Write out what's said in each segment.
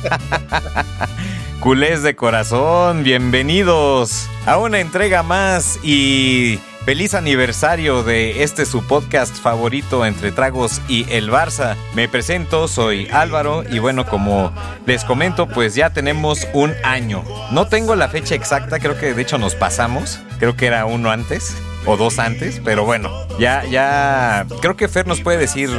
Culés de corazón, bienvenidos a una entrega más y feliz aniversario de este su podcast favorito entre tragos y el Barça. Me presento, soy Álvaro y bueno, como les comento, pues ya tenemos un año. No tengo la fecha exacta, creo que de hecho nos pasamos, creo que era uno antes o dos antes, pero bueno, ya ya creo que Fer nos puede decir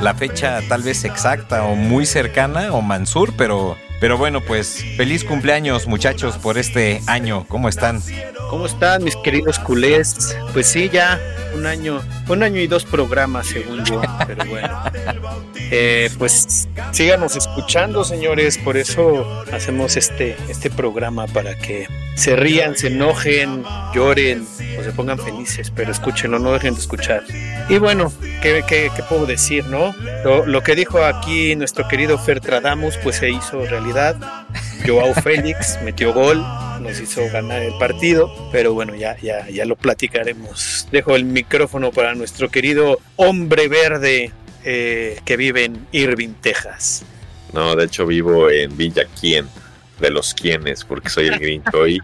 la fecha tal vez exacta o muy cercana o Mansur, pero pero bueno, pues feliz cumpleaños muchachos por este año. ¿Cómo están? ¿Cómo están mis queridos culés? Pues sí, ya un año, un año y dos programas según yo, pero bueno. Eh, pues síganos escuchando, señores, por eso hacemos este, este programa para que se rían, se enojen, lloren o se pongan felices, pero escúchenlo, no dejen de escuchar. Y bueno, ¿qué, qué, qué puedo decir, no? Lo, lo, que dijo aquí nuestro querido Fertradamus, pues se hizo realidad. Joao Félix metió gol, nos hizo ganar el partido, pero bueno, ya, ya, ya lo platicaremos. Dejo el micrófono para nuestro querido hombre verde eh, que vive en Irving, Texas. No, de hecho vivo en Villa Quien, de los quienes, porque soy el Grinch hoy.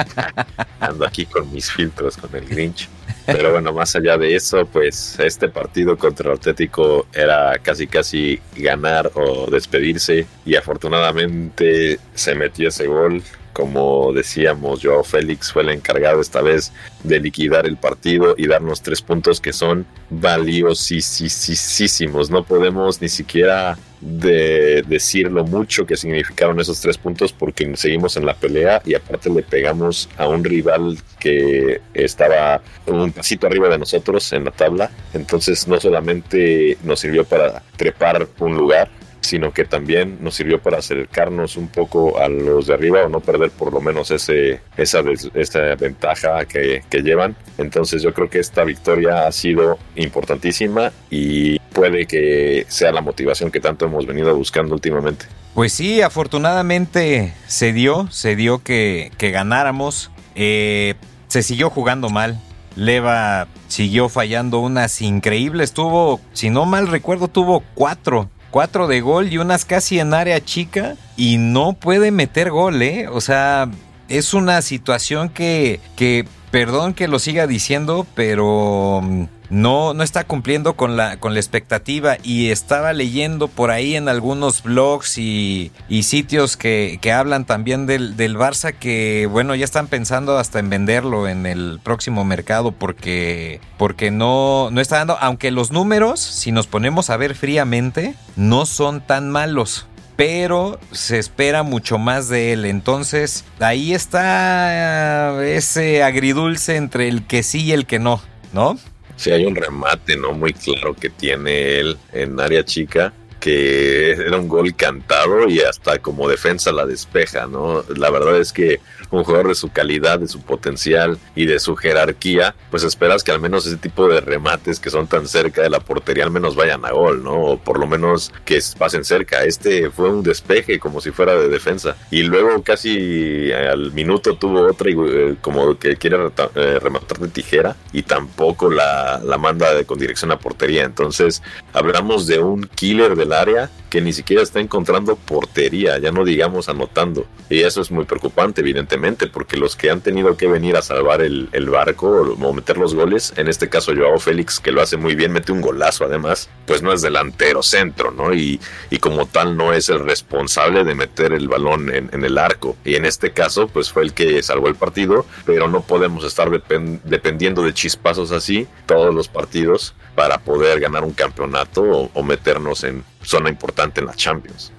Ando aquí con mis filtros con el Grinch. Pero bueno, más allá de eso, pues este partido contra el Atlético era casi casi ganar o despedirse y afortunadamente se metió ese gol. Como decíamos, Joao Félix fue el encargado esta vez de liquidar el partido y darnos tres puntos que son valiosísimos. No podemos ni siquiera de decir lo mucho que significaron esos tres puntos porque seguimos en la pelea y aparte le pegamos a un rival que estaba un pasito arriba de nosotros en la tabla. Entonces no solamente nos sirvió para trepar un lugar, sino que también nos sirvió para acercarnos un poco a los de arriba o no perder por lo menos ese, esa, ventaja que, que llevan. Entonces yo creo que esta victoria ha sido importantísima y puede que sea la motivación que tanto hemos venido buscando últimamente. Pues sí, afortunadamente se dio, se dio que, que ganáramos. Eh, se siguió jugando mal. Leva siguió fallando unas increíbles. Tuvo, si no mal recuerdo, tuvo cuatro. Cuatro de gol y unas casi en área chica. Y no puede meter gol, ¿eh? O sea, es una situación que, que perdón que lo siga diciendo, pero no, no está cumpliendo con la, con la expectativa. Y estaba leyendo por ahí en algunos blogs y, y sitios que, que, hablan también del, del, Barça que, bueno, ya están pensando hasta en venderlo en el próximo mercado porque, porque no, no está dando, aunque los números, si nos ponemos a ver fríamente, no son tan malos pero se espera mucho más de él. Entonces, ahí está ese agridulce entre el que sí y el que no, ¿no? Sí, hay un remate, ¿no? Muy claro que tiene él en área chica que era un gol cantado y hasta como defensa la despeja, ¿no? La verdad es que un jugador de su calidad, de su potencial y de su jerarquía, pues esperas que al menos ese tipo de remates que son tan cerca de la portería al menos vayan a gol, ¿no? O por lo menos que pasen cerca. Este fue un despeje como si fuera de defensa. Y luego casi al minuto tuvo otra eh, como que quiere eh, rematar de tijera y tampoco la, la manda con dirección a portería. Entonces hablamos de un killer del área que ni siquiera está encontrando portería, ya no digamos anotando. Y eso es muy preocupante, evidentemente, porque los que han tenido que venir a salvar el, barco o, meter los goles, en este caso Joao Félix, que lo hace muy bien, mete un golazo además, pues no es delantero centro, ¿no? Y, y como tal no es el responsable de meter el balón en, el arco. Y en este caso, pues fue el que salvó el partido, pero no podemos estar depend dependiendo de chispazos así todos los partidos para poder ganar un campeonato o, meternos en zona importante en la Champions.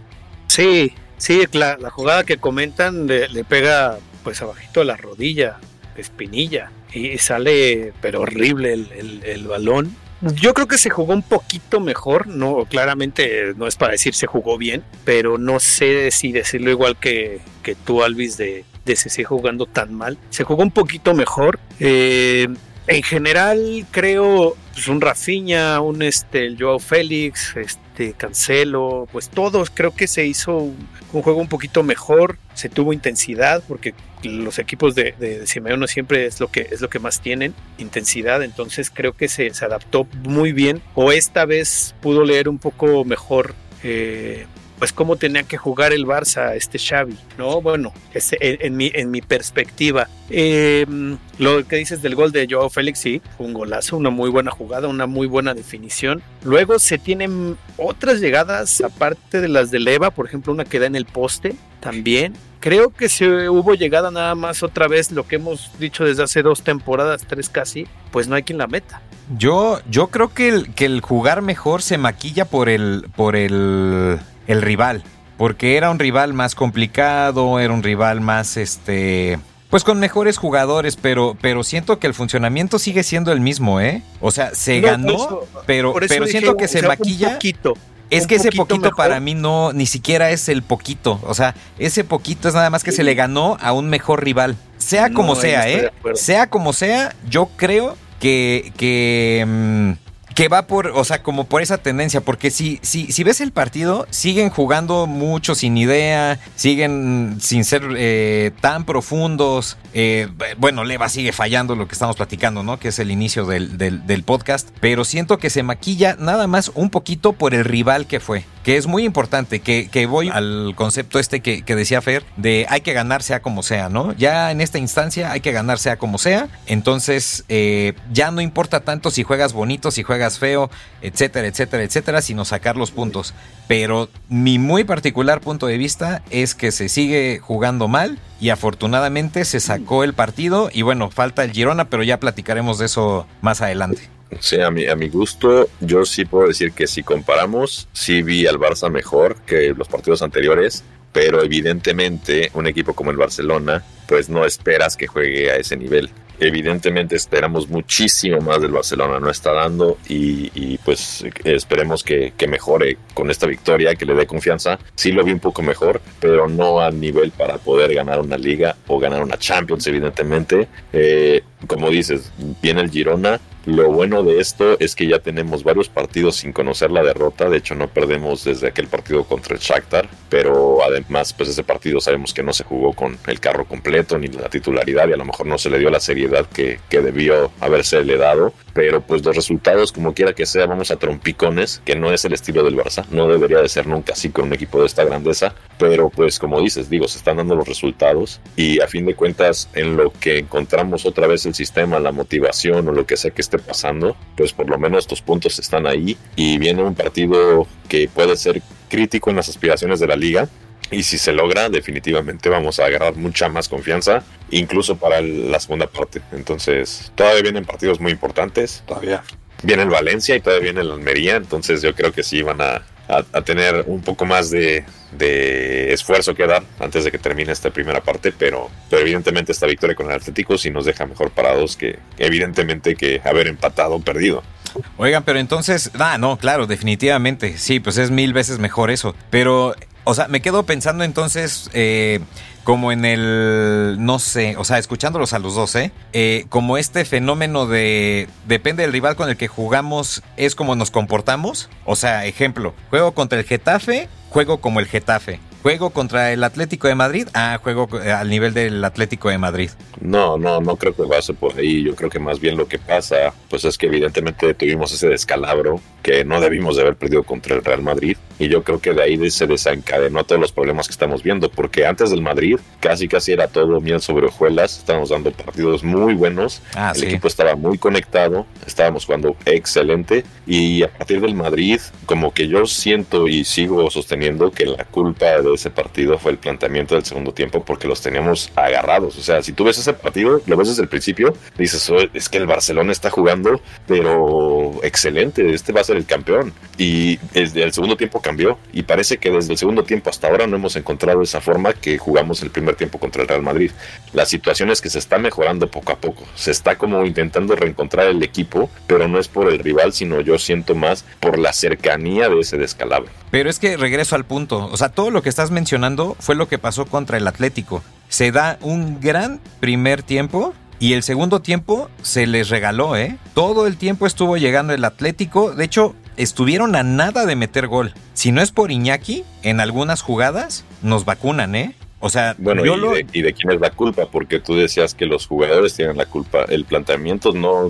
Sí, sí, la, jugada que comentan le, pega pues abajito de la rodilla, espinilla, y sale pero horrible el, el, el, balón. Yo creo que se jugó un poquito mejor, no, claramente no es para decir se jugó bien, pero no sé si decirlo igual que, que tú, Alvis, de, de se sigue jugando tan mal. Se jugó un poquito mejor. Eh, en general, creo, pues un Rafinha, un este, el Joao Félix, este, Cancelo, pues todos creo que se hizo un, juego un poquito mejor, se tuvo intensidad, porque los equipos de, de, Simeone siempre es lo que es lo que más tienen, intensidad, entonces creo que se, se adaptó muy bien, o esta vez pudo leer un poco mejor eh, pues cómo tenía que jugar el Barça este Xavi, ¿no? Bueno, en, mi, en mi perspectiva. Em, lo que dices del gol de Joao Félix, sí, un golazo, una muy buena jugada, una muy buena definición. Luego se tienen otras llegadas, aparte de las de Leva, por ejemplo, una que da en el poste también. Creo que se hubo llegada nada más otra vez, lo que hemos dicho desde hace dos temporadas, tres casi, pues no hay quien la meta. Yo, yo creo que el, que el jugar mejor se maquilla por el, por el el rival, porque era un rival más complicado, era un rival más este pues con mejores jugadores, pero, pero siento que el funcionamiento sigue siendo el mismo, ¿eh? O sea, se ganó, pero, pero siento que se maquilla. es que ese poquito para mí no, ni siquiera es el poquito. O sea, ese poquito es nada más que se le ganó a un mejor rival. Sea como sea, ¿eh? Sea como sea, yo creo que, que mm, que va por, o sea, como por esa tendencia, porque si, si, si ves el partido, siguen jugando mucho sin idea, siguen sin ser eh, tan profundos. Eh, bueno, Leva sigue fallando lo que estamos platicando, ¿no? Que es el inicio del, del, podcast, pero siento que se maquilla nada más un poquito por el rival que fue, que es muy importante, que, que voy al concepto este que, que, decía Fer, de hay que ganar sea como sea, ¿no? Ya en esta instancia hay que ganar sea como sea, entonces eh, ya no importa tanto si juegas bonito, si juegas feo, etcétera, etcétera, etcétera, sino sacar los puntos. Pero mi muy particular punto de vista es que se sigue jugando mal y afortunadamente se sacó el partido y bueno, falta el Girona, pero ya platicaremos de eso más adelante. Sí, a mi, a mi gusto, yo sí puedo decir que si comparamos, sí vi al Barça mejor que los partidos anteriores, pero evidentemente un equipo como el Barcelona, pues no esperas que juegue a ese nivel evidentemente esperamos muchísimo más del Barcelona, no está dando y, pues esperemos que, mejore con esta victoria, que le dé confianza. Sí lo vi un poco mejor, pero no a nivel para poder ganar una liga o ganar una Champions, evidentemente. Eh, como dices, viene el Girona, lo bueno de esto es que ya tenemos varios partidos sin conocer la derrota, de hecho no perdemos desde aquel partido contra el Shakhtar, pero además pues ese partido sabemos que no se jugó con el carro completo ni la titularidad y a lo mejor no se le dio la seriedad que, que debió haberse le dado, pero pues los resultados como quiera que sea vamos a trompicones, que no es el estilo del Barça, no debería de ser nunca así con un equipo de esta grandeza, pero pues como dices, digo, se están dando los resultados y a fin de cuentas en lo que encontramos otra vez el sistema, la motivación o lo que sea que pasando, pues por lo menos estos puntos están ahí y viene un partido que puede ser crítico en las aspiraciones de la liga. Y si se logra, definitivamente vamos a agarrar mucha más confianza, incluso para la segunda parte. Entonces, todavía vienen partidos muy importantes. Todavía viene el Valencia y todavía viene el Almería. Entonces, yo creo que sí van a, a, tener un poco más de, esfuerzo que dar antes de que termine esta primera parte, pero, pero evidentemente esta victoria con el Atlético sí nos deja mejor parados que evidentemente que haber empatado o perdido. Oigan, pero entonces, ah, no, claro, definitivamente, sí, pues es mil veces mejor eso, pero, o sea, me quedo pensando entonces, eh, como en el, no sé, o sea, escuchándolos a los dos, ¿eh? ¿eh? Como este fenómeno de, depende del rival con el que jugamos, es como nos comportamos. O sea, ejemplo, juego contra el Getafe, juego como el Getafe. ¿Juego contra el Atlético de Madrid? Ah, juego eh, al nivel del Atlético de Madrid. No, no, no creo que pase por ahí. Yo creo que más bien lo que pasa, pues es que evidentemente tuvimos ese descalabro que no debimos de haber perdido contra el Real Madrid. Y yo creo que de ahí se desencadenó todos los problemas que estamos viendo, porque antes del Madrid casi casi era todo miel sobre hojuelas. Estábamos dando partidos muy buenos. Ah, el equipo estaba muy conectado, estábamos jugando excelente. Y a partir del Madrid, como que yo siento y sigo sosteniendo que la culpa de ese partido fue el planteamiento del segundo tiempo porque los teníamos agarrados. O sea, si tú ves ese partido, lo ves desde el principio, dices, es que el Barcelona está jugando, pero excelente, este va a ser el campeón. Y desde el segundo tiempo cambió y parece que desde el segundo tiempo hasta ahora no hemos encontrado esa forma que jugamos el primer tiempo contra el Real Madrid. La situación es que se está mejorando poco a poco, se está como intentando reencontrar el equipo, pero no es por el rival, sino yo siento más por la cercanía de ese descalabro. Pero es que regreso al punto, o sea, todo lo que estás mencionando fue lo que pasó contra el Atlético. Se da un gran primer tiempo y el segundo tiempo se les regaló, ¿eh? Todo el tiempo estuvo llegando el Atlético. De hecho, estuvieron a nada de meter gol. Si no es por Iñaki, en algunas jugadas nos vacunan, ¿eh? O sea, bueno, y, de, quién es la culpa? Porque tú decías que los jugadores tienen la culpa. ¿El planteamiento no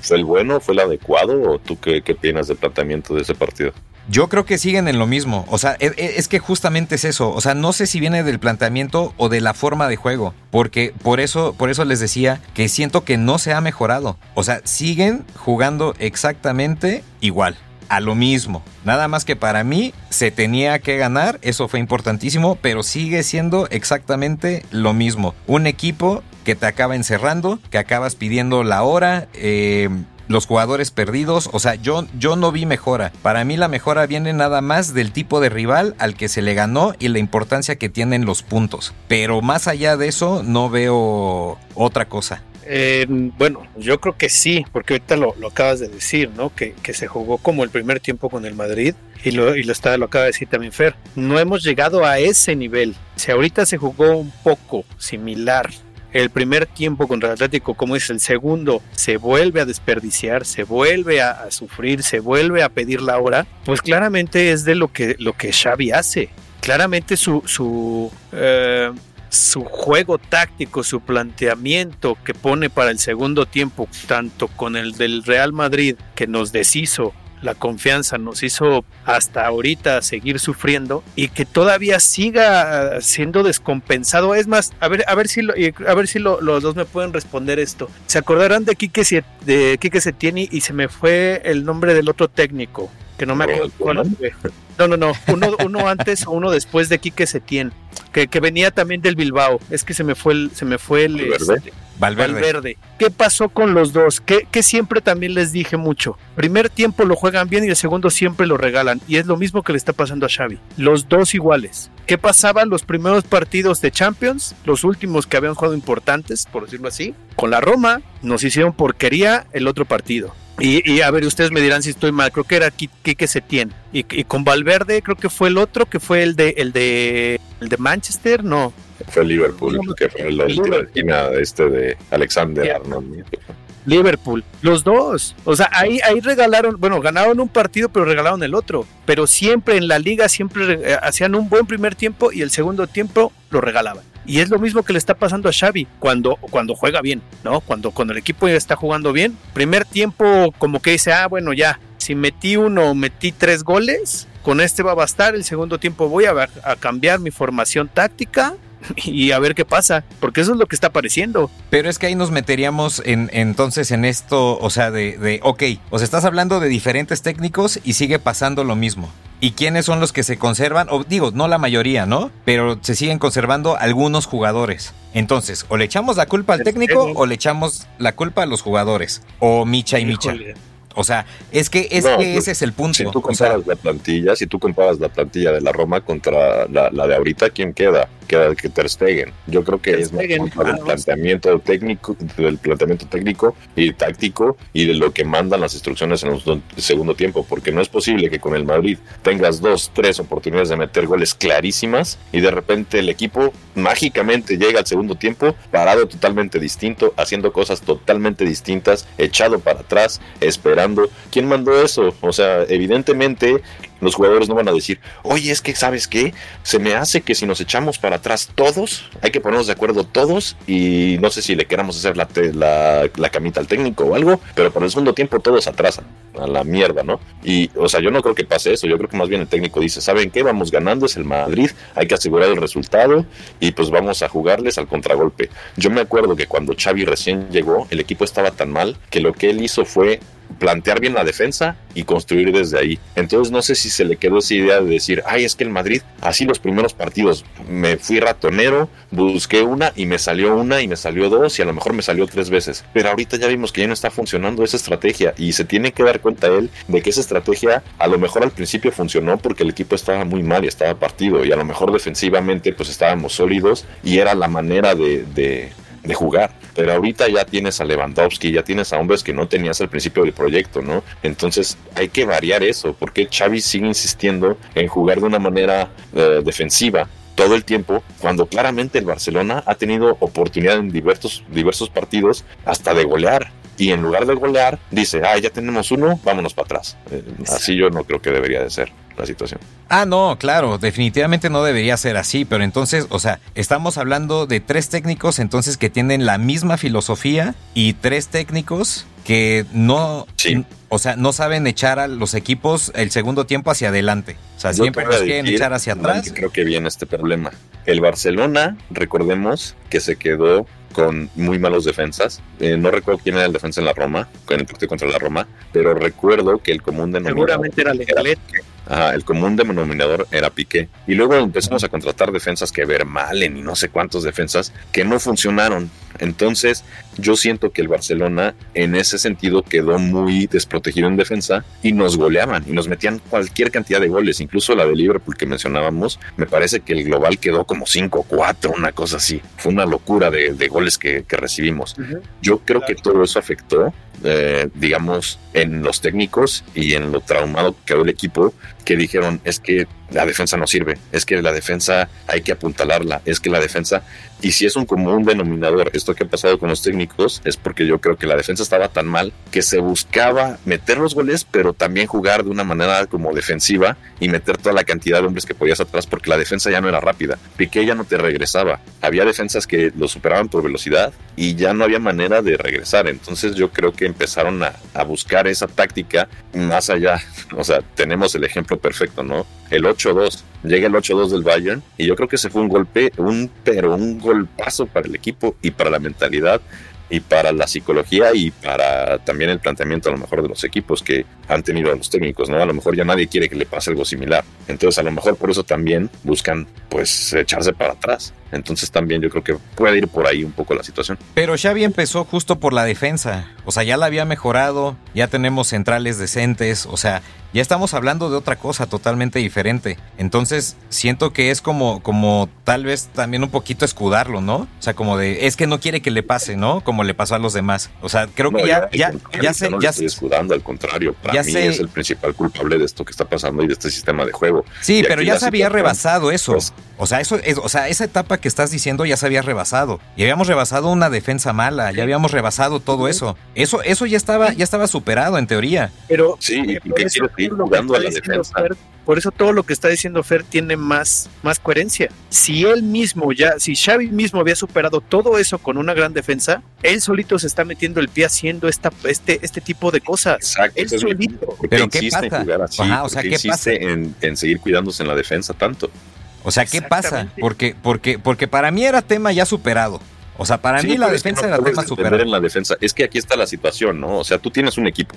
fue el bueno, fue el adecuado? ¿O tú qué, qué opinas del planteamiento de ese partido? Yo creo que siguen en lo mismo. O sea, e, e, es que justamente es eso. O sea, no sé si viene del planteamiento o de la forma de juego. Porque por eso, por eso les decía que siento que no se ha mejorado. O sea, siguen jugando exactamente igual a lo mismo. Nada más que para mí se tenía que ganar, eso fue importantísimo, pero sigue siendo exactamente lo mismo. Un equipo que te acaba encerrando, que acabas pidiendo la hora, eh, los jugadores perdidos, o sea, yo, yo no vi mejora. Para mí la mejora viene nada más del tipo de rival al que se le ganó y la importancia que tienen los puntos. Pero más allá de eso, no veo otra cosa. Eh, bueno, yo creo que sí, porque ahorita lo, acabas de decir, ¿no? Que, se jugó como el primer tiempo con el Madrid y lo, y lo, está, lo acaba de decir también Fer. No hemos llegado a ese nivel. Si ahorita se jugó un poco similar el primer tiempo contra el Atlético, como es el segundo, se vuelve a desperdiciar, se vuelve a, sufrir, se vuelve a pedir la hora, pues claramente es de lo que, lo que Xavi hace. Claramente su, su eh, su juego táctico, su planteamiento que pone para el segundo tiempo, tanto con el del Real Madrid que nos deshizo la confianza, nos hizo hasta ahorita seguir sufriendo y que todavía siga siendo descompensado. Es más, a ver, a ver si, a ver si los dos me pueden responder esto. ¿Se acordarán de Quique, de Quique Setieni y se me fue el nombre del otro técnico? Que no me acuerdo cuál fue. No, no, no. Uno, uno antes o uno después de Quique Setién, que, que venía también del Bilbao. Es que se me fue el, se me fue el este, Valverde. ¿Qué pasó con los dos? Que, siempre también les dije mucho. Primer tiempo lo juegan bien y el segundo siempre lo regalan. Y es lo mismo que le está pasando a Xavi. Los dos iguales. ¿Qué pasaba en los primeros partidos de Champions? Los últimos que habían jugado importantes, por decirlo así. Con la Roma nos hicieron porquería el otro partido y, a ver, ustedes me dirán si estoy mal, creo que era Quique Setién. Y, y con Valverde creo que fue el otro, que fue el de el de el de Manchester, no. Fue Liverpool, que fue el, de este de Alexander Arnold. Liverpool, los dos. O sea, ahí, ahí regalaron, bueno, ganaron un partido, pero regalaron el otro. Pero siempre en la liga, siempre eh, hacían un buen primer tiempo y el segundo tiempo lo regalaban. Y es lo mismo que le está pasando a Xavi cuando, cuando juega bien, ¿no? Cuando, cuando el equipo ya está jugando bien. Primer tiempo como que dice, ah, bueno, ya, si metí uno, metí tres goles, con este va a bastar. El segundo tiempo voy a, a cambiar mi formación táctica y a ver qué pasa, porque eso es lo que está apareciendo. Pero es que ahí nos meteríamos en, entonces en esto, o sea, de, de, ok, o sea, estás hablando de diferentes técnicos y sigue pasando lo mismo. ¿Y quiénes son los que se conservan? O digo, no la mayoría, ¿no? Pero se siguen conservando algunos jugadores. Entonces, o le echamos la culpa al técnico o le echamos la culpa a los jugadores. O Micha y Micha. O sea, es que, es que ese es el punto. Si tú comparas la plantilla, si tú comparas la plantilla de la Roma contra la, la de ahorita, ¿quién queda? Que, que Ter Stegen. Yo creo que es más del planteamiento técnico, del planteamiento técnico y táctico y de lo que mandan las instrucciones en el segundo tiempo, porque no es posible que con el Madrid tengas dos, tres oportunidades de meter goles clarísimas y de repente el equipo mágicamente llega al segundo tiempo parado totalmente distinto, haciendo cosas totalmente distintas, echado para atrás, esperando. ¿Quién mandó eso? O sea, evidentemente los jugadores no van a decir, oye, es que sabes qué, se me hace que si nos echamos para atrás todos, hay que ponernos de acuerdo todos y no sé si le queramos hacer la, la, la camita al técnico o algo, pero por el segundo tiempo todos atrasan a la mierda, ¿no? Y, o sea, yo no creo que pase eso, yo creo que más bien el técnico dice, ¿saben qué? Vamos ganando, es el Madrid, hay que asegurar el resultado y pues vamos a jugarles al contragolpe. Yo me acuerdo que cuando Xavi recién llegó, el equipo estaba tan mal que lo que él hizo fue plantear bien la defensa y construir desde ahí. Entonces no sé si se le quedó esa idea de decir, ay, es que el Madrid, así los primeros partidos, me fui ratonero, busqué una y me salió una y me salió dos y a lo mejor me salió tres veces. Pero ahorita ya vimos que ya no está funcionando esa estrategia y se tiene que dar cuenta él de que esa estrategia a lo mejor al principio funcionó porque el equipo estaba muy mal y estaba partido y a lo mejor defensivamente pues estábamos sólidos y era la manera de, de, de jugar pero ahorita ya tienes a Lewandowski, ya tienes a hombres que no tenías al principio del proyecto, ¿no? Entonces hay que variar eso, porque Xavi sigue insistiendo en jugar de una manera eh, defensiva todo el tiempo, cuando claramente el Barcelona ha tenido oportunidad en diversos, diversos partidos hasta de golear. Y en lugar de golear, dice, ah, ya tenemos uno, vámonos para atrás. Eh, así yo no creo que debería de ser la situación. Ah, no, claro, definitivamente no debería ser así, pero entonces, o sea, estamos hablando de tres técnicos entonces que tienen la misma filosofía y tres técnicos que no, o sea, no saben echar a los equipos el segundo tiempo hacia adelante. O sea, siempre nos quieren echar hacia atrás. Creo que viene este problema. El Barcelona, recordemos que se quedó con muy malos defensas. Eh, no recuerdo quién era el defensa en la Roma, en el partido contra la Roma, pero recuerdo que el común denominador. Seguramente era Lenglet. Ajá, el común denominador era Piqué. Y luego empezamos a contratar defensas que Vermalen y no sé cuántos defensas que no funcionaron. Entonces, yo siento que el Barcelona en ese sentido quedó muy desprotegido en defensa y nos goleaban y nos metían cualquier cantidad de goles, incluso la de Liverpool que mencionábamos. Me parece que el global quedó como 5-4, una cosa así. Fue una locura de, goles que, recibimos. Yo creo que todo eso afectó, eh, digamos, en los técnicos y en lo traumado que quedó el equipo, que dijeron es que la defensa no sirve, es que la defensa hay que apuntalarla, es que la defensa, y si es un común denominador, esto que ha pasado con los técnicos, es porque yo creo que la defensa estaba tan mal que se buscaba meter los goles, pero también jugar de una manera como defensiva y meter toda la cantidad de hombres que podías atrás, porque la defensa ya no era rápida, Piqué ya no te regresaba, había defensas que lo superaban por velocidad y ya no había manera de regresar, entonces yo creo que empezaron a, a buscar esa táctica más allá, o sea, tenemos el ejemplo perfecto, ¿no? El 8-2. Llega el 8-2 del Bayern y yo creo que ese fue un golpe, un pero un golpazo para el equipo y para la mentalidad y para la psicología y para también el planteamiento a lo mejor de los equipos que han tenido los técnicos, ¿no? A lo mejor ya nadie quiere que le pase algo similar. Entonces a lo mejor por eso también buscan pues echarse para atrás. Entonces también yo creo que puede ir por ahí un poco la situación. Pero Xavi empezó justo por la defensa. O sea, ya la había mejorado, ya tenemos centrales decentes, o sea, ya estamos hablando de otra cosa totalmente diferente. Entonces, siento que es como, como tal vez también un poquito escudarlo, ¿no? O sea, como de, es que no quiere que le pase, ¿no? Como le pasó a los demás. O sea, creo que ya, ya, ya, se... No ya estoy escudando, al contrario. Para mí es el principal culpable de esto que está pasando y de este sistema de juego. Sí, pero ya se había rebasado eso. Pues, o sea, eso es, o sea, esa etapa que estás diciendo ya se había rebasado. Y habíamos rebasado una defensa mala, ya habíamos rebasado todo eso. Eso, eso ya estaba, ya estaba superado en teoría. Pero sí, ¿y qué ir jugando a la defensa? por eso todo lo que está diciendo Fer tiene más, más coherencia. Si él mismo ya, si Xavi mismo había superado todo eso con una gran defensa, él solito se está metiendo el pie haciendo esta, este, este tipo de cosas. Exacto. Él solito. Pero ¿qué pasa? En así? o sea, ¿qué pasa? En, en seguir cuidándose en la defensa tanto. O sea, ¿qué pasa? Porque, porque, porque para mí era tema ya superado. O sea, para mí la defensa era tema superado. En la defensa. Es que aquí está la situación, ¿no? O sea, tú tienes un equipo.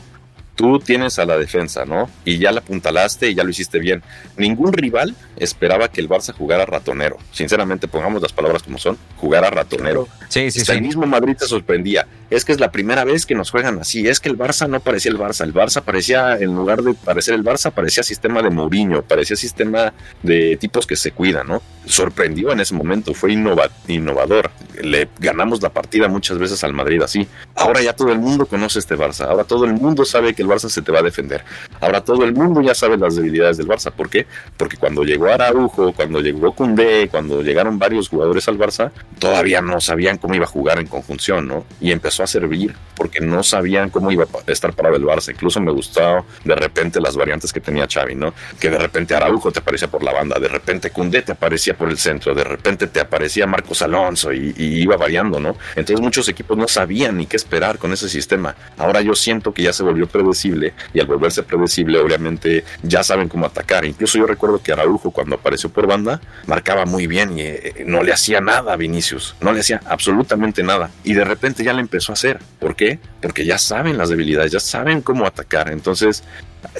Tú tienes a la defensa, ¿no? Y ya la apuntalaste y ya lo hiciste bien. Ningún rival esperaba que el Barça jugara ratonero. Sinceramente, pongamos las palabras como son, jugara ratonero. Sí, sí, sí. El mismo Madrid se sorprendía. Es que es la primera vez que nos juegan así. Es que el Barça no parecía el Barça. El Barça parecía, en lugar de parecer el Barça, parecía sistema de Mourinho, parecía sistema de tipos que se cuidan, ¿no? Sorprendió en ese momento, fue innovador. Le ganamos la partida muchas veces al Madrid así. Ahora ya todo el mundo conoce este Barça. Ahora todo el mundo sabe que el Barça se te va a defender. Ahora todo el mundo ya sabe las debilidades del Barça. ¿Por qué? Porque cuando llegó Araujo, cuando llegó Koundé, cuando llegaron varios jugadores al Barça, todavía no sabían cómo iba a jugar en conjunción, ¿no? Y empezó a servir porque no sabían cómo iba a estar parado el. Incluso me gustaba de repente las variantes que tenía Xavi, ¿no? Que de repente Araujo te aparecía por la banda, de repente Koundé te aparecía por el centro, de repente te aparecía Marcos Alonso y, y iba variando, ¿no? Entonces muchos equipos no sabían ni qué esperar con ese sistema. Ahora yo siento que ya se volvió predecible y al volverse predecible obviamente ya saben cómo atacar. Incluso yo recuerdo que Araujo cuando apareció por banda marcaba muy bien y eh, no le hacía nada a Vinicius, no le hacía absolutamente nada y de repente ya le empezó hacer. ¿Por qué? Porque ya saben las debilidades, ya saben cómo atacar. Entonces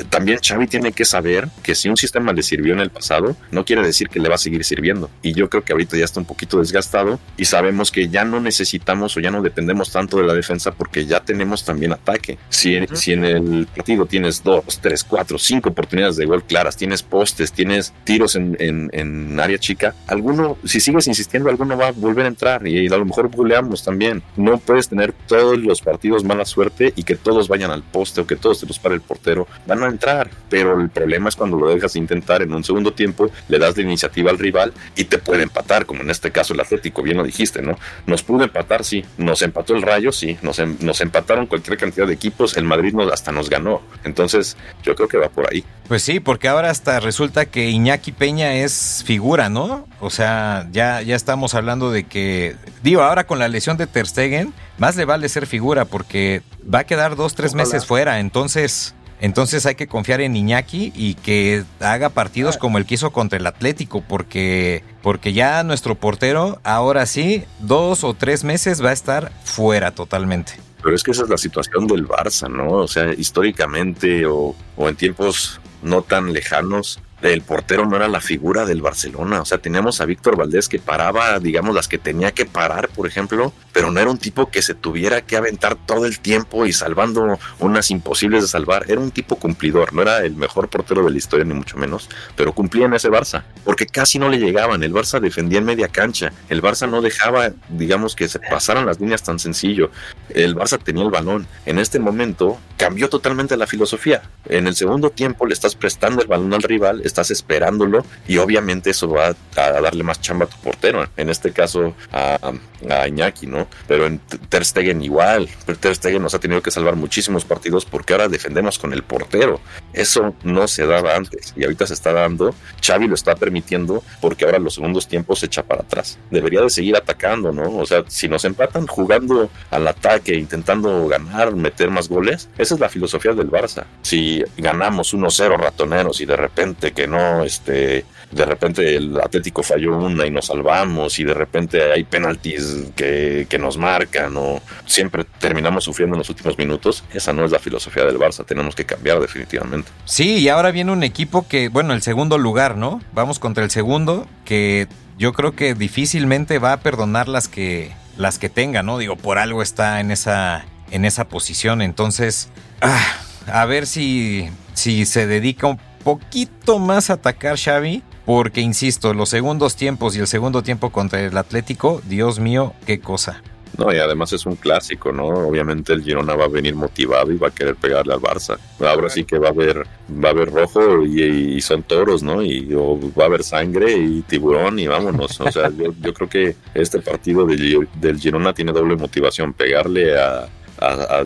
también Xavi tiene que saber que si un sistema le sirvió en el pasado, no quiere decir que le va a seguir sirviendo. Y yo creo que ahorita ya está un poquito desgastado y sabemos que ya no necesitamos o ya no dependemos tanto de la defensa porque ya tenemos también ataque. Si, si en el partido tienes dos, tres, cuatro, cinco oportunidades de gol claras, tienes postes, tienes tiros en, en, área chica, alguno, si sigues insistiendo, alguno va a volver a entrar y a lo mejor goleamos también. No puedes tener todos los partidos mala suerte y que todos vayan al poste o que todos te los pare el portero van a entrar, pero el problema es cuando lo dejas intentar en un segundo tiempo, le das la iniciativa al rival y te puede empatar, como en este caso el Atlético, bien lo dijiste, ¿no? Nos pudo empatar, sí, nos empató el Rayo, sí, nos, em, nos empataron cualquier cantidad de equipos, el Madrid nos, hasta nos ganó, entonces yo creo que va por ahí. Pues sí, porque ahora hasta resulta que Iñaki Peña es figura, ¿no? O sea, ya, ya estamos hablando de que, digo, ahora con la lesión de Ter Stegen, más le vale ser figura porque va a quedar dos, tres meses fuera. Entonces, entonces hay que confiar en Iñaki y que haga partidos ah. como el que hizo contra el Atlético, porque, porque ya nuestro portero, ahora sí, dos o tres meses va a estar fuera totalmente. Pero es que esa es la situación del Barça, ¿no? O sea, históricamente o, o en tiempos no tan lejanos, el portero no era la figura del Barcelona. O sea, teníamos a Víctor Valdés que paraba, digamos, las que tenía que parar, por ejemplo, pero no era un tipo que se tuviera que aventar todo el tiempo y salvando unas imposibles de salvar. Era un tipo cumplidor, no era el mejor portero de la historia, ni mucho menos, pero cumplía en ese Barça, porque casi no le llegaban. El Barça defendía en media cancha, el Barça no dejaba, digamos, que se pasaran las líneas tan sencillo. El Barça tenía el balón. En este momento cambió totalmente la filosofía. En el segundo tiempo le estás prestando el balón al rival, estás esperándolo y obviamente eso va a, darle más chamba a tu portero, en este caso a, a Iñaki, ¿no? Pero en Ter Stegen igual, Ter Stegen nos ha tenido que salvar muchísimos partidos porque ahora defendemos con el portero. Eso no se daba antes y ahorita se está dando, Xavi lo está permitiendo porque ahora los segundos tiempos se echa para atrás. Debería de seguir atacando, ¿no? O sea, si nos empatan jugando al ataque, intentando ganar, meter más goles, esa es la filosofía del Barça. Si ganamos 1-0 ratoneros y de repente que no, este, de repente el Atlético falló una y nos salvamos y de repente hay penaltis que, que nos marcan o siempre terminamos sufriendo en los últimos minutos, esa no es la filosofía del Barça, tenemos que cambiar definitivamente. Sí, y ahora viene un equipo que, bueno, el segundo lugar, ¿no? Vamos contra el segundo, que yo creo que difícilmente va a perdonar las que las que tenga, ¿no? Digo, por algo está en esa en esa posición, entonces ah, a ver si si se dedica un poquito más a atacar Xavi porque, insisto, los segundos tiempos y el segundo tiempo contra el Atlético, Dios mío, qué cosa. No, y además es un clásico, ¿no? Obviamente el Girona va a venir motivado y va a querer pegarle al Barça. Ahora sí que va a haber, va a haber rojo y, son toros, ¿no? Y va a haber sangre y tiburón y vámonos. O sea, yo, creo que este partido del, Girona tiene doble motivación, pegarle a,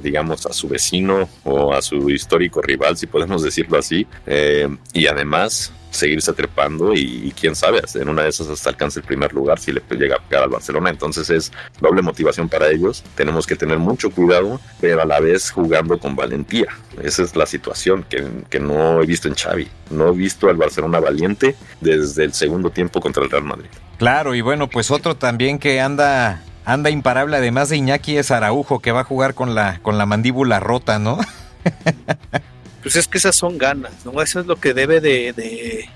digamos, a su vecino o a su histórico rival, si podemos decirlo así. Eh, y además seguirse trepando y, quién sabe, en una de esas hasta alcance el primer lugar si le llega a pegar al Barcelona. Entonces es doble motivación para ellos. Tenemos que tener mucho cuidado, pero a la vez jugando con valentía. Esa es la situación que, que no he visto en Xavi. No he visto al Barcelona valiente desde el segundo tiempo contra el Real Madrid. Claro, y bueno, pues otro también que anda anda imparable, además de Iñaki, es Araujo, que va a jugar con la, con la mandíbula rota, ¿no? pues es que esas son ganas, ¿no? Eso es lo que debe de,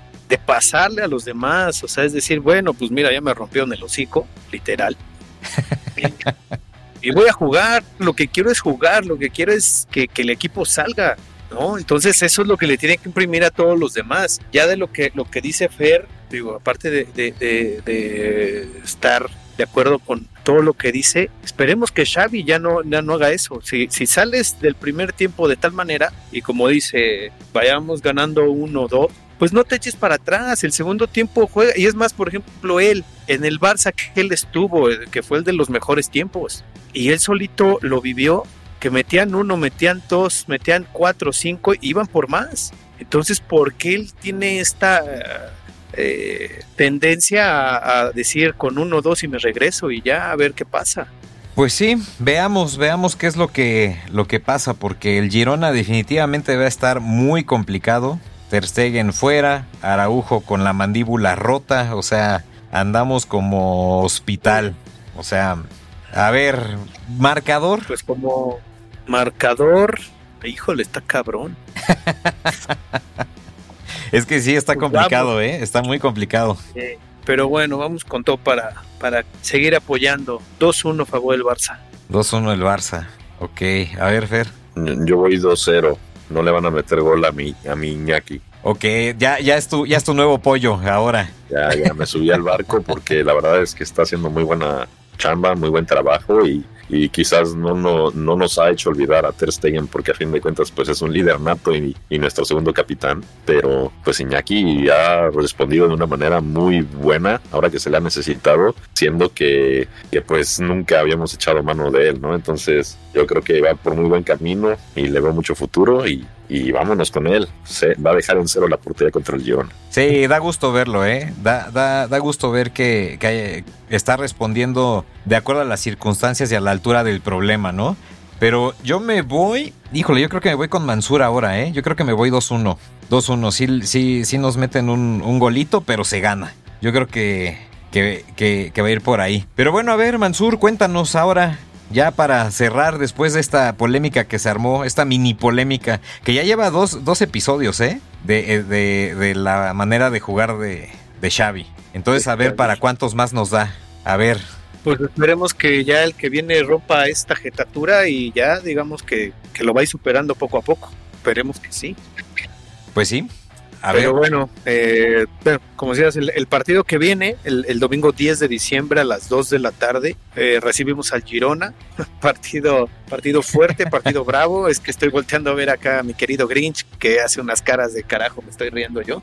pasarle a los demás. O sea, es decir, bueno, pues mira, ya me rompieron el hocico, literal. y voy a jugar, lo que quiero es jugar, lo que quiero es que, el equipo salga. ¿No? Entonces eso es lo que le tiene que imprimir a todos los demás. Ya de lo que, lo que dice Fer, digo, aparte de, de estar de acuerdo con todo lo que dice. Esperemos que Xavi ya no, ya no haga eso. Si, si sales del primer tiempo de tal manera y como dice, vayamos ganando uno o dos, pues no te eches para atrás. El segundo tiempo juega. Y es más, por ejemplo, él en el Barça que él estuvo, eh, que fue el de los mejores tiempos. Y él solito lo vivió, que metían uno, metían dos, metían cuatro, cinco, iban por más. Entonces, ¿por qué él tiene esta eh, tendencia a, decir con uno o dos y me regreso y ya a ver qué pasa. Pues sí, veamos, veamos qué es lo que, lo que pasa, porque el Girona definitivamente va a estar muy complicado. Ter Stegen fuera, Araujo con la mandíbula rota, o sea, andamos como hospital. O sea, a ver, marcador. Pues como marcador, híjole, está cabrón. Es que sí, está complicado, ¿eh? Está muy complicado. pero bueno, vamos con todo para, para seguir apoyando. 2-1 favor del Barça. 2-1 el Barça. Ok, a ver, Fer. Yo voy 2-0. No le van a meter gol a mi, a mi Iñaki. Ok, ya, ya, es tu, ya es tu nuevo pollo ahora. Ya, ya me subí al barco porque la verdad es que está haciendo muy buena chamba, muy buen trabajo y y quizás no, no, no, nos ha hecho olvidar a Ter Stegen porque a fin de cuentas pues es un líder nato y, nuestro segundo capitán, pero pues Iñaki ha respondido de una manera muy buena ahora que se le ha necesitado, siendo que, que pues nunca habíamos echado mano de él, ¿no? Entonces yo creo que va por muy buen camino y le veo mucho futuro y, y vámonos con él. Se va a dejar en cero la portería contra el Girona. Sí, da gusto verlo, ¿eh? Da, da, da gusto ver que, que está respondiendo de acuerdo a las circunstancias y a la altura del problema, ¿no? Pero yo me voy, híjole, yo creo que me voy con Mansur ahora, ¿eh? Yo creo que me voy 2-1. 2-1, sí, sí, sí nos meten un, un golito, pero se gana. Yo creo que, que, que, que va a ir por ahí. Pero bueno, a ver, Mansur, cuéntanos ahora ya para cerrar después de esta polémica que se armó, esta mini polémica, que ya lleva dos, dos episodios, ¿eh? De, de, de, la manera de jugar de, de Xavi. Entonces, a ver para cuántos más nos da. A ver. Pues esperemos que ya el que viene rompa esta jetatura y ya digamos que, que lo vais superando poco a poco. Esperemos que sí. Pues sí, a Pero ver. bueno, eh, como decías, el, el, partido que viene, el, el, domingo 10 de diciembre a las 2 de la tarde, eh, recibimos al Girona. partido, partido fuerte, partido bravo. Es que estoy volteando a ver acá a mi querido Grinch, que hace unas caras de carajo, me estoy riendo yo.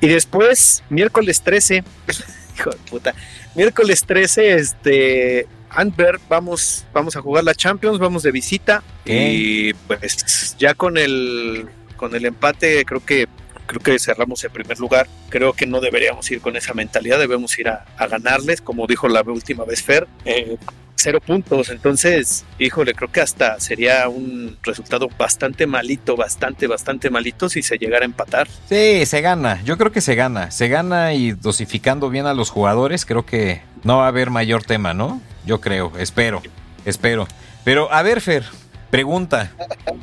Y después, miércoles 13, hijo de puta, miércoles 13, este, Antwerp, vamos, vamos a jugar la Champions, vamos de visita. ¿Qué? Y pues ya con el, con el empate, creo que creo que cerramos en primer lugar. Creo que no deberíamos ir con esa mentalidad, debemos ir a, a ganarles, como dijo la última vez Fer. Eh, cero puntos, entonces, híjole, creo que hasta sería un resultado bastante malito, bastante, bastante malito si se llegara a empatar. Sí, se gana, yo creo que se gana, se gana y dosificando bien a los jugadores, creo que no va a haber mayor tema, ¿no? Yo creo, espero, espero. Pero a ver, Fer, pregunta,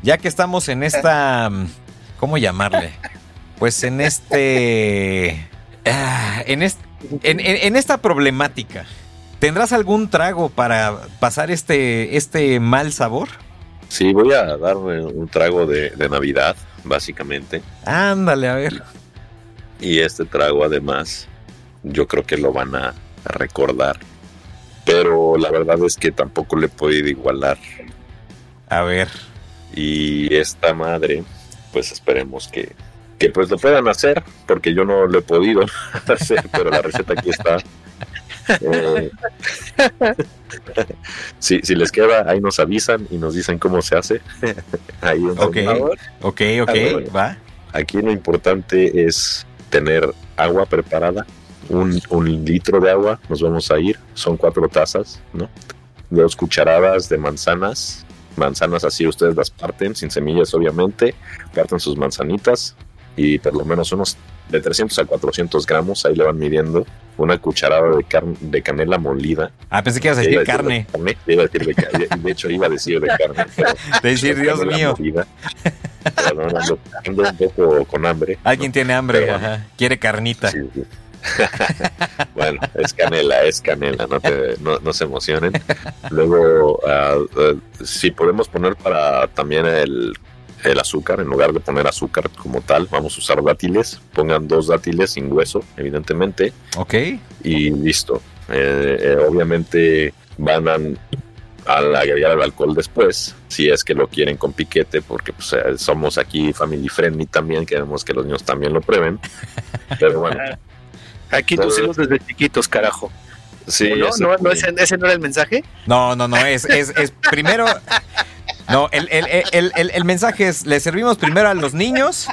ya que estamos en esta, ¿cómo llamarle? Pues en este. Ah, en, este en, en, en, esta problemática, ¿tendrás algún trago para pasar este, este mal sabor? Sí, voy a darme un trago de, de Navidad, básicamente. Ándale, a ver. Y este trago, además, yo creo que lo van a, a recordar. Pero la verdad es que tampoco le he podido igualar. A ver. Y esta madre, pues esperemos que, que pues lo puedan hacer, porque yo no lo he podido hacer, pero la receta aquí está. Eh, si, si, les queda, ahí nos avisan y nos dicen cómo se hace. ahí ok, ok, ok, bueno, va. Aquí lo importante es tener agua preparada, un, un, litro de agua, nos vamos a ir, son cuatro tazas, ¿no? Dos cucharadas de manzanas, manzanas así ustedes las parten, sin semillas obviamente, parten sus manzanitas, y por lo menos unos de 300 a 400 gramos, ahí le van midiendo una cucharada de, carne, de canela molida. Ah, pensé que ibas a decir carne. De, carne. Iba a decir de, carne. de hecho, iba a decir de carne. De decir, Dios mío. Molida. Pero ando, ando, un poco con hambre. Alguien ¿no? tiene hambre, Pero, ajá. quiere carnita. Sí, sí. bueno, es canela, es canela, no, te, no, no se emocionen. Luego, uh, uh, si podemos poner para también el el azúcar, en lugar de poner azúcar como tal, vamos a usar dátiles. Pongan dos dátiles sin hueso, evidentemente. Ok. Y listo. Eh, eh, obviamente van a, al agregar el alcohol después, si es que lo quieren con piquete, porque pues, eh, somos aquí family friendly también, queremos que los niños también lo prueben. Pero bueno. Aquí nos hicimos desde chiquitos, carajo. Sí, ¿No? ¿No, no ese, ese, no era el mensaje? No, no, no, es, es, es primero no, el, el, el, el, mensaje es, le servimos primero a los niños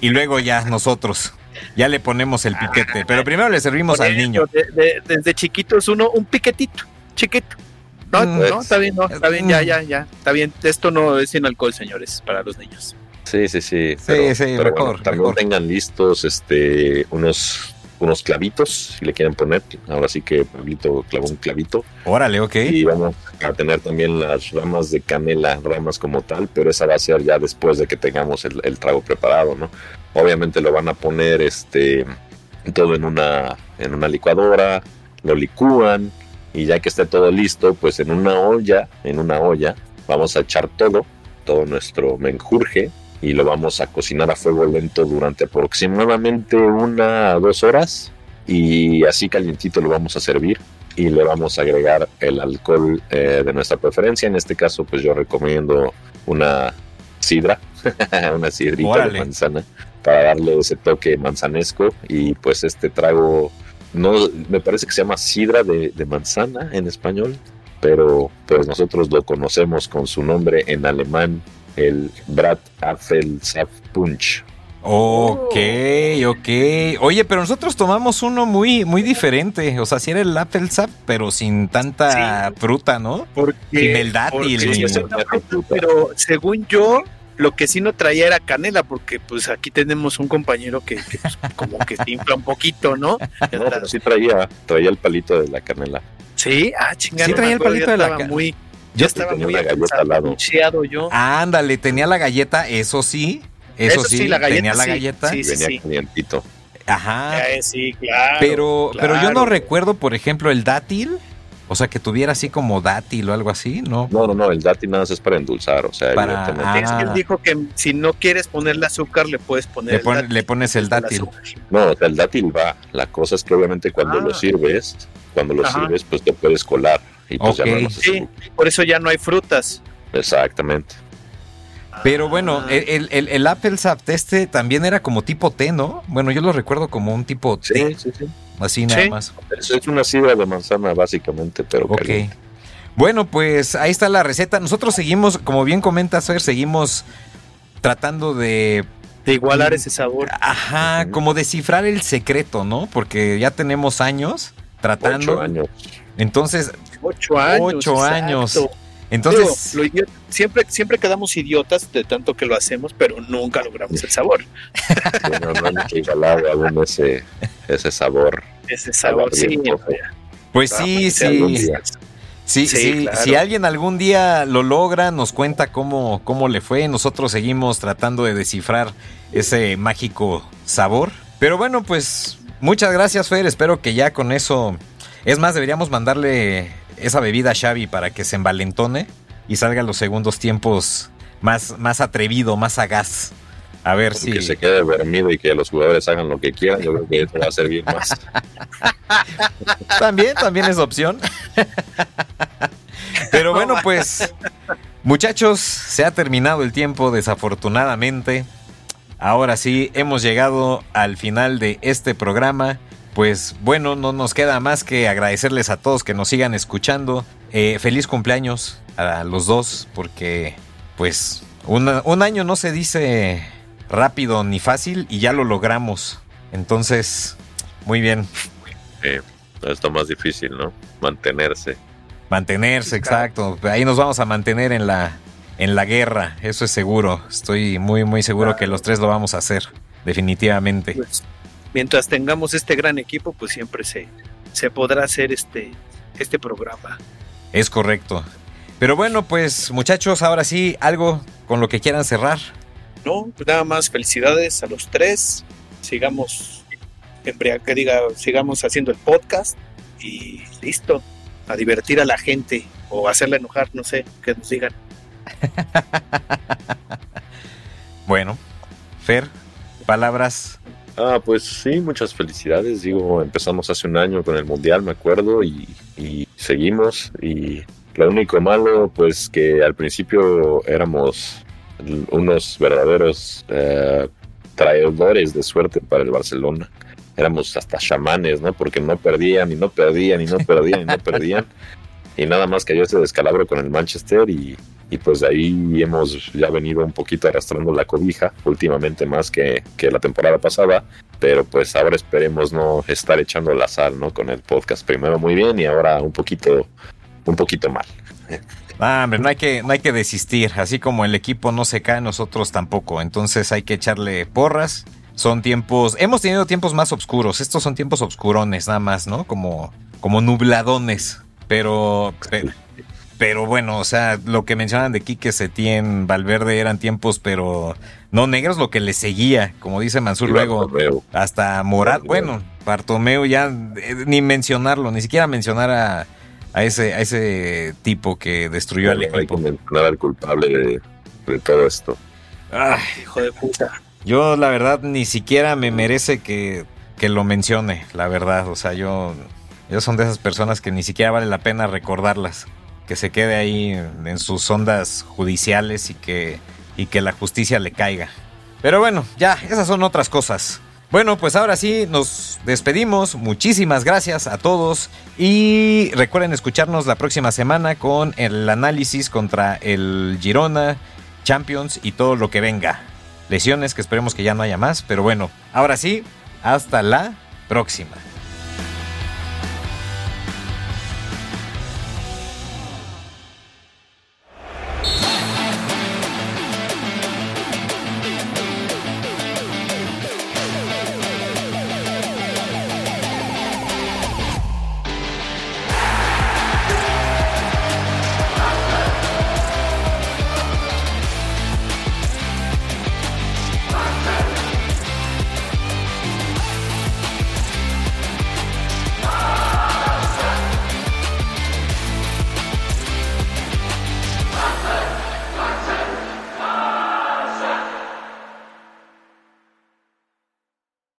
y luego ya nosotros. Ya le ponemos el piquete, pero primero le servimos al niño. De, de, desde chiquitos uno, un piquetito, chiquito. No, mm, no, está bien, no, está bien, ya, ya, ya. Está bien, esto no es sin alcohol, señores, para los niños. Sí, sí, sí. Pero, sí, sí, pero mejor, bueno, también mejor. tengan listos este unos unos clavitos, si le quieren poner. Ahora sí que Pablito clavó un clavito. Órale, ok. Y vamos a tener también las ramas de canela, ramas como tal, pero esa va a ser ya después de que tengamos el, el trago preparado, ¿no? Obviamente lo van a poner este todo en una, en una licuadora, lo licúan y ya que esté todo listo, pues en una olla, en una olla, vamos a echar todo, todo nuestro menjurje, y lo vamos a cocinar a fuego lento durante aproximadamente una o dos horas y así calientito lo vamos a servir y le vamos a agregar el alcohol eh, de nuestra preferencia. En este caso, pues yo recomiendo una sidra, una sidrita Órale. de manzana para darle ese toque manzanesco y pues este trago no me parece que se llama sidra de, de manzana en español, pero pues nosotros lo conocemos con su nombre en alemán el Brad Apfelsaft Punch. Ok, ok. Oye, pero nosotros tomamos uno muy, muy diferente. O sea, si era el Apple Sap, pero sin tanta fruta, ¿no? Porque, sin el dátil. porque- pero según yo, lo que sí no traía era canela, porque pues aquí tenemos un compañero que, que, pues, como que se infla un poquito, ¿no? No, pero sí traía, traía el palito de la canela. Sí, ah, chingada. Sí traía el palito de la estaba ca- muy, Yo ya estaba tenía muy una galleta al lado. anunciado yo. Ándale, tenía la galleta, eso sí. Eso, sí, la galleta tenía la sí, galleta. sí, sí, Venía sí. calientito. Ajá. Eh, sí, claro. Pero, pero yo no claro. recuerdo, por ejemplo, el dátil. O sea, que tuviera así como dátil o algo así, ¿no? No, no, no, el dátil nada más es para endulzar, o sea, Para- evidentemente. Es que él Ah. dijo que si no quieres ponerle azúcar, le puedes poner Le, el pon- dátil. le pones el dátil. No, o sea, el dátil va. La cosa es que obviamente cuando Ah. lo sirves, cuando lo Ajá. sirves, pues te puedes colar. Y pues ya Ok. no lo haces Sí, por eso ya no hay frutas. Exactamente. Pero bueno, Ah. el, el, el Apple Saft este también era como tipo té, ¿no? Bueno, yo lo recuerdo como un tipo té, Sí, sí, sí. Así nada Sí. más. Es, es una sidra de manzana, básicamente, pero Ok. caliente. Bueno, pues ahí está la receta. Nosotros seguimos, como bien comentas, Fer, seguimos tratando de, De igualar ese sabor. ajá, como descifrar el secreto, ¿no? Porque ya tenemos años tratando. Ocho años. Entonces, Ocho años. Ocho exacto. Entonces, Digo, lo idiota- siempre, siempre quedamos idiotas de tanto que lo hacemos, pero nunca logramos el sabor. Bueno, no hay que igualar aún ese, ese sabor. Ese sabor, sí. Pues Ah, sí, sí. Sí, Sí, sí, claro. si alguien algún día lo logra, nos cuenta cómo, cómo le fue. Nosotros seguimos tratando de descifrar ese mágico sabor. Pero bueno, pues muchas gracias, Fer. Espero que ya con eso. Es más, deberíamos mandarle esa bebida a Xavi para que se envalentone y salga en los segundos tiempos más, más atrevido, más sagaz. A ver si. Que se quede dormido y que los jugadores hagan lo que quieran, yo creo que eso va a servir más. También, también es opción. Pero bueno, pues, muchachos, se ha terminado el tiempo, desafortunadamente. Ahora sí, hemos llegado al final de este programa. Pues bueno, no nos queda más que agradecerles a todos que nos sigan escuchando. Eh, feliz cumpleaños a los dos, porque pues una- un año no se dice rápido ni fácil y ya lo logramos. Entonces, muy bien. Eh, está más difícil, ¿no? Mantenerse. Mantenerse, exacto. Ahí nos vamos a mantener en la, en la guerra, eso es seguro. Estoy muy, muy seguro que los tres lo vamos a hacer, definitivamente. Pues, mientras tengamos este gran equipo, pues siempre se, se podrá hacer este, este programa. Es correcto. Pero bueno, pues muchachos, ahora sí, algo con lo que quieran cerrar. No, pues nada más felicidades a los tres. Sigamos, que diga, sigamos haciendo el podcast y listo. A divertir a la gente o hacerla enojar, no sé, que nos digan. Bueno, Fer, palabras. Ah, pues sí, muchas felicidades. Digo, empezamos hace un año con el Mundial, me acuerdo, y, y seguimos. Y lo único malo, pues que al principio éramos unos verdaderos eh, traidores de suerte para el Barcelona. Éramos hasta chamanes, ¿no? Porque no perdían y no perdían y no perdían y no perdían. Y nada más cayó este descalabro con el Manchester y, y pues de ahí hemos ya venido un poquito arrastrando la cobija, últimamente más que, que la temporada pasada, pero pues ahora esperemos no estar echando la sal, ¿no? Con el podcast primero muy bien y ahora un poquito, un poquito mal. Ah, hombre, no hay, que, no hay que desistir. Así como el equipo no se cae, nosotros tampoco. Entonces hay que echarle porras. Son tiempos. Hemos tenido tiempos más oscuros. Estos son tiempos oscurones, nada más, ¿no? Como, como nubladones. Pero. pe- Pero bueno, o sea, lo que mencionan de Quique Setién, Valverde eran tiempos, pero no negros, lo que le seguía, como dice Mansur luego, Bartomeu. hasta Morat, bueno, Bartomeu ya eh, ni mencionarlo, ni siquiera mencionar a, a ese, a ese tipo que destruyó al Hay que equipo. mencionar al culpable de, de todo esto. Ay, Hijo de puta. yo la verdad ni siquiera me merece que, que lo mencione, la verdad. O sea, yo, yo son de esas personas que ni siquiera vale la pena recordarlas. Que se quede ahí en sus ondas judiciales y que, y que la justicia le caiga. Pero bueno, ya, esas son otras cosas. Bueno, pues ahora sí, nos despedimos. Muchísimas gracias a todos. Y recuerden escucharnos la próxima semana con el análisis contra el Girona, Champions y todo lo que venga. lesiones, que esperemos que ya no haya más. Pero bueno, ahora sí, hasta la próxima.